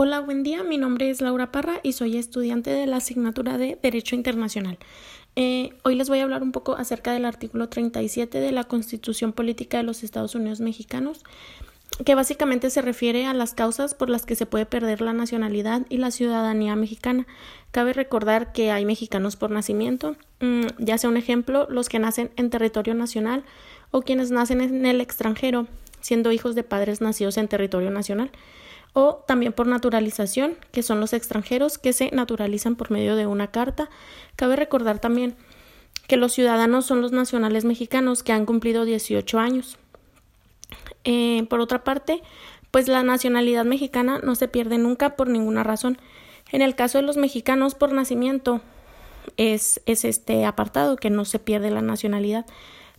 Hola, buen día. Mi nombre es Laura Parra y soy estudiante de la asignatura de Derecho Internacional. Eh, hoy les voy a hablar un poco acerca del artículo 37 de la Constitución Política de los Estados Unidos Mexicanos, que básicamente se refiere a las causas por las que se puede perder la nacionalidad y la ciudadanía mexicana. Cabe recordar que hay mexicanos por nacimiento, mm, ya sea un ejemplo, los que nacen en territorio nacional o quienes nacen en el extranjero, siendo hijos de padres nacidos en territorio nacional o también por naturalización, que son los extranjeros que se naturalizan por medio de una carta. Cabe recordar también que los ciudadanos son los nacionales mexicanos que han cumplido 18 años. Eh, por otra parte, pues la nacionalidad mexicana no se pierde nunca por ninguna razón. En el caso de los mexicanos por nacimiento es, es este apartado que no se pierde la nacionalidad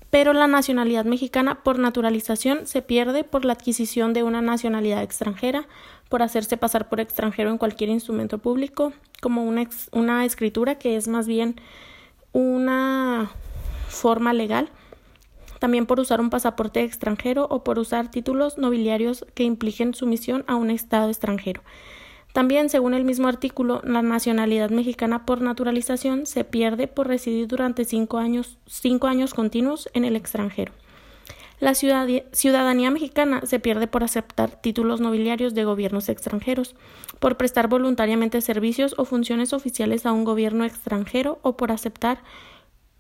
pero la nacionalidad mexicana por naturalización se pierde por la adquisición de una nacionalidad extranjera, por hacerse pasar por extranjero en cualquier instrumento público, como una, escritura que es más bien una forma legal, también por usar un pasaporte extranjero o por usar títulos nobiliarios que impliquen sumisión a un Estado extranjero. También, según el mismo artículo, la nacionalidad mexicana por naturalización se pierde por residir durante cinco años, cinco años continuos en el extranjero. La ciudadanía mexicana se pierde por aceptar títulos nobiliarios de gobiernos extranjeros, por prestar voluntariamente servicios o funciones oficiales a un gobierno extranjero o por aceptar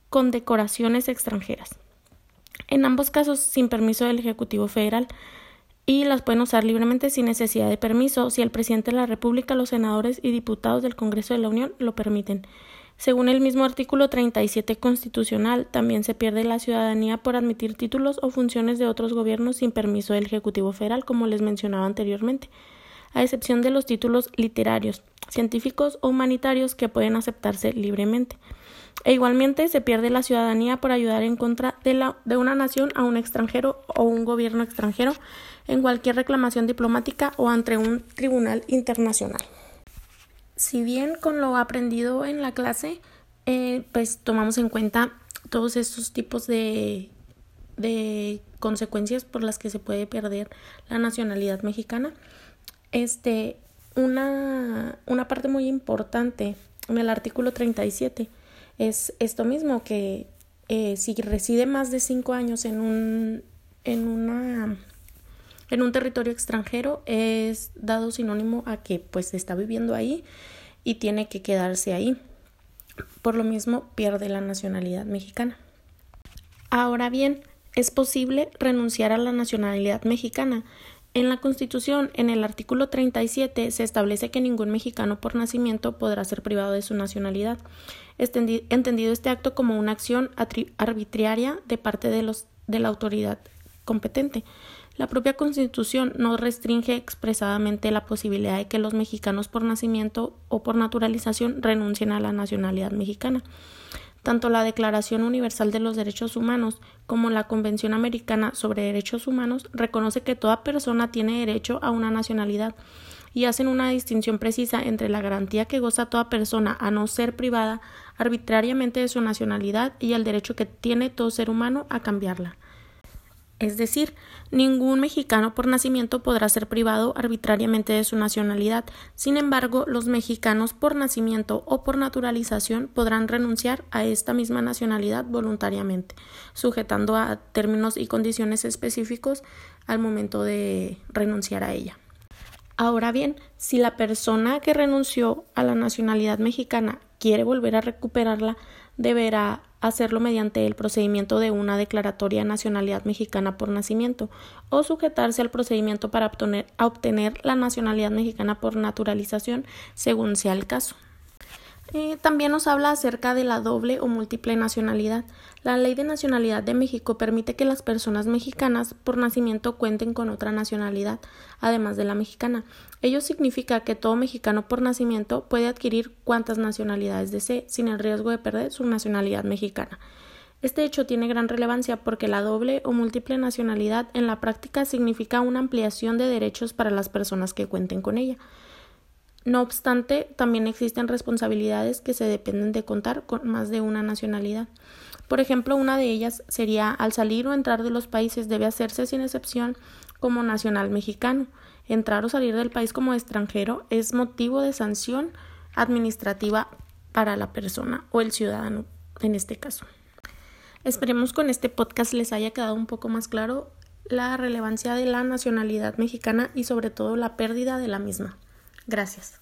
condecoraciones extranjeras. En ambos casos, sin permiso del Ejecutivo Federal, y las pueden usar libremente sin necesidad de permiso si el presidente de la República, los senadores y diputados del Congreso de la Unión lo permiten. Según el mismo artículo 37 constitucional, también se pierde la ciudadanía por admitir títulos o funciones de otros gobiernos sin permiso del Ejecutivo Federal, como les mencionaba anteriormente, a excepción de los títulos literarios, científicos o humanitarios que pueden aceptarse libremente. E igualmente se pierde la ciudadanía por ayudar en contra de, la, de una nación a un extranjero o un gobierno extranjero en cualquier reclamación diplomática o ante un tribunal internacional. Si bien con lo aprendido en la clase, eh, pues tomamos en cuenta todos estos tipos de, de consecuencias por las que se puede perder la nacionalidad mexicana. Este, una, una parte muy importante en el artículo 37 es esto mismo, que eh, si reside más de cinco años en un, en una en un territorio extranjero es dado sinónimo a que pues está viviendo ahí y tiene que quedarse ahí. Por lo mismo pierde la nacionalidad mexicana. Ahora bien, es posible renunciar a la nacionalidad mexicana. En la Constitución, en el artículo 37, se establece que ningún mexicano por nacimiento podrá ser privado de su nacionalidad, entendido este acto como una acción arbitraria de parte de, la autoridad competente. La propia Constitución no restringe expresadamente la posibilidad de que los mexicanos por nacimiento o por naturalización renuncien a la nacionalidad mexicana. Tanto la Declaración Universal de los Derechos Humanos como la Convención Americana sobre Derechos Humanos reconoce que toda persona tiene derecho a una nacionalidad y hacen una distinción precisa entre la garantía que goza toda persona a no ser privada arbitrariamente de su nacionalidad y el derecho que tiene todo ser humano a cambiarla. Es decir, ningún mexicano por nacimiento podrá ser privado arbitrariamente de su nacionalidad. Sin embargo, los mexicanos por nacimiento o por naturalización podrán renunciar a esta misma nacionalidad voluntariamente, sujetando a términos y condiciones específicos al momento de renunciar a ella. Ahora bien, si la persona que renunció a la nacionalidad mexicana quiere volver a recuperarla, deberá hacerlo mediante el procedimiento de una declaratoria de nacionalidad mexicana por nacimiento o sujetarse al procedimiento para obtener, obtener la nacionalidad mexicana por naturalización según sea el caso. Eh, también nos habla acerca de la doble o múltiple nacionalidad. La ley de nacionalidad de México permite que las personas mexicanas por nacimiento cuenten con otra nacionalidad, además de la mexicana. Ello significa que todo mexicano por nacimiento puede adquirir cuantas nacionalidades desee, sin el riesgo de perder su nacionalidad mexicana. Este hecho tiene gran relevancia porque la doble o múltiple nacionalidad en la práctica significa una ampliación de derechos para las personas que cuenten con ella. No obstante, también existen responsabilidades que se dependen de contar con más de una nacionalidad. Por ejemplo, una de ellas sería al salir o entrar de los países debe hacerse sin excepción como nacional mexicano. entrar o salir del país como extranjero es motivo de sanción administrativa para la persona o el ciudadano en este caso. Esperemos con este podcast les haya quedado un poco más claro la relevancia de la nacionalidad mexicana y sobre todo la pérdida de la misma. Gracias.